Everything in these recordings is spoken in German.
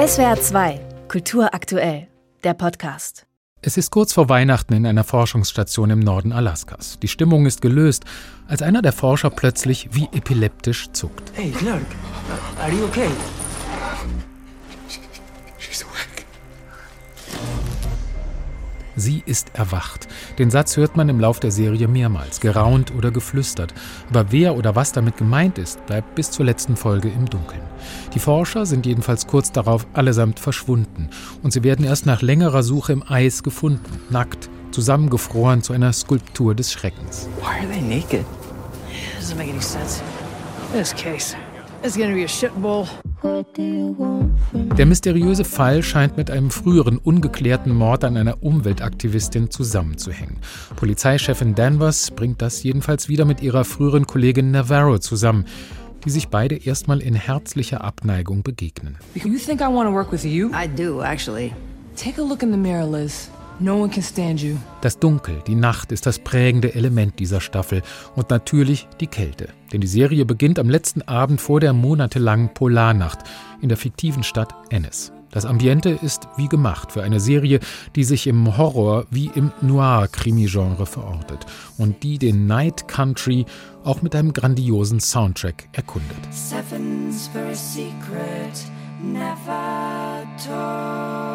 SWR 2, Kultur aktuell, der Podcast. Es ist kurz vor Weihnachten in einer Forschungsstation im Norden Alaskas. Die Stimmung ist gelöst, als einer der Forscher plötzlich wie epileptisch zuckt. Hey, Clark, are you okay? Sie ist erwacht. Den Satz hört man im Lauf der Serie mehrmals, geraunt oder geflüstert. Aber wer oder was damit gemeint ist, bleibt bis zur letzten Folge im Dunkeln. Die Forscher sind jedenfalls kurz darauf allesamt verschwunden und sie werden erst nach längerer Suche im Eis gefunden, nackt, zusammengefroren zu einer Skulptur des Schreckens. Why are they naked? Doesn't make any sense. This case Der mysteriöse Fall scheint mit einem früheren ungeklärten Mord an einer Umweltaktivistin zusammenzuhängen. Polizeichefin Danvers bringt das jedenfalls wieder mit ihrer früheren Kollegin Navarro zusammen, die sich beide erstmal in herzlicher Abneigung begegnen. You think I want to work with you? I do, actually. Take a look in the mirror, Liz. No one can stand you. Das Dunkel, die Nacht ist das prägende Element dieser Staffel und natürlich die Kälte. Denn die Serie beginnt am letzten Abend vor der monatelangen Polarnacht in der fiktiven Stadt Ennis. Das Ambiente ist wie gemacht für eine Serie, die sich im Horror wie im Noir-Krimi-Genre verortet und die den Night Country auch mit einem grandiosen Soundtrack erkundet. Sevens for a secret, never told.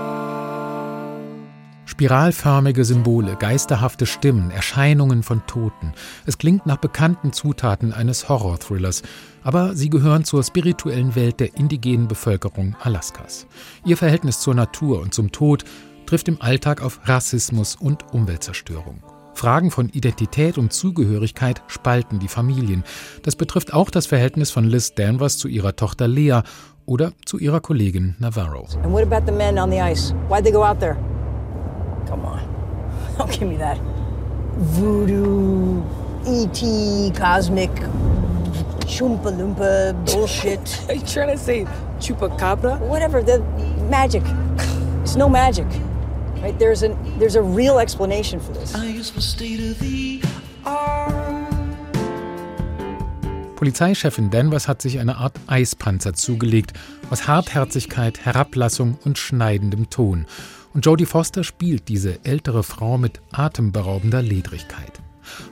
Spiralförmige Symbole, geisterhafte Stimmen, Erscheinungen von Toten. Es klingt nach bekannten Zutaten eines Horror-Thrillers, aber sie gehören zur spirituellen Welt der indigenen Bevölkerung Alaskas. Ihr Verhältnis zur Natur und zum Tod trifft im Alltag auf Rassismus und Umweltzerstörung. Fragen von Identität und Zugehörigkeit spalten die Familien. Das betrifft auch das Verhältnis von Liz Danvers zu ihrer Tochter Lea oder zu ihrer Kollegin Navarro. And what about the men on the ice? Why'd they go out there? Come on. Don't give me that voodoo, E.T., cosmic, Choompa Loompa bullshit. Are you trying to say chupacabra? Whatever, the magic. It's no magic. Right? There's, an, there's a real explanation for this. Polizeichefin Danvers hat sich eine Art Eispanzer zugelegt, aus Hartherzigkeit, Herablassung und schneidendem Ton. Und Jodie Foster spielt diese ältere Frau mit atemberaubender Ledrigkeit.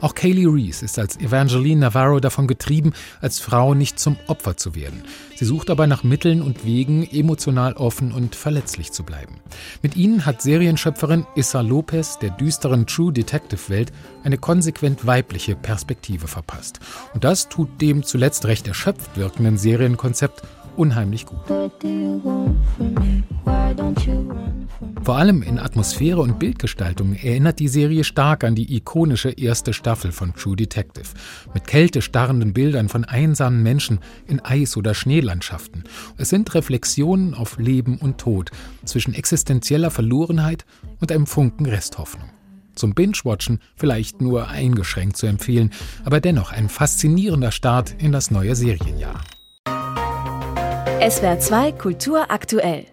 Auch Kaylee Reese ist als Evangeline Navarro davon getrieben, als Frau nicht zum Opfer zu werden. Sie sucht aber nach Mitteln und Wegen, emotional offen und verletzlich zu bleiben. Mit ihnen hat Serienschöpferin Issa Lopez der düsteren True Detective Welt eine konsequent weibliche Perspektive verpasst. Und das tut dem zuletzt recht erschöpft wirkenden Serienkonzept unheimlich gut. Vor allem in Atmosphäre und Bildgestaltung erinnert die Serie stark an die ikonische erste Staffel von True Detective. Mit kältestarrenden Bildern von einsamen Menschen in Eis- oder Schneelandschaften. Es sind Reflexionen auf Leben und Tod, zwischen existenzieller Verlorenheit und einem Funken Resthoffnung. Zum Binge-Watchen vielleicht nur eingeschränkt zu empfehlen, aber dennoch ein faszinierender Start in das neue Serienjahr. SWR 2 Kultur aktuell.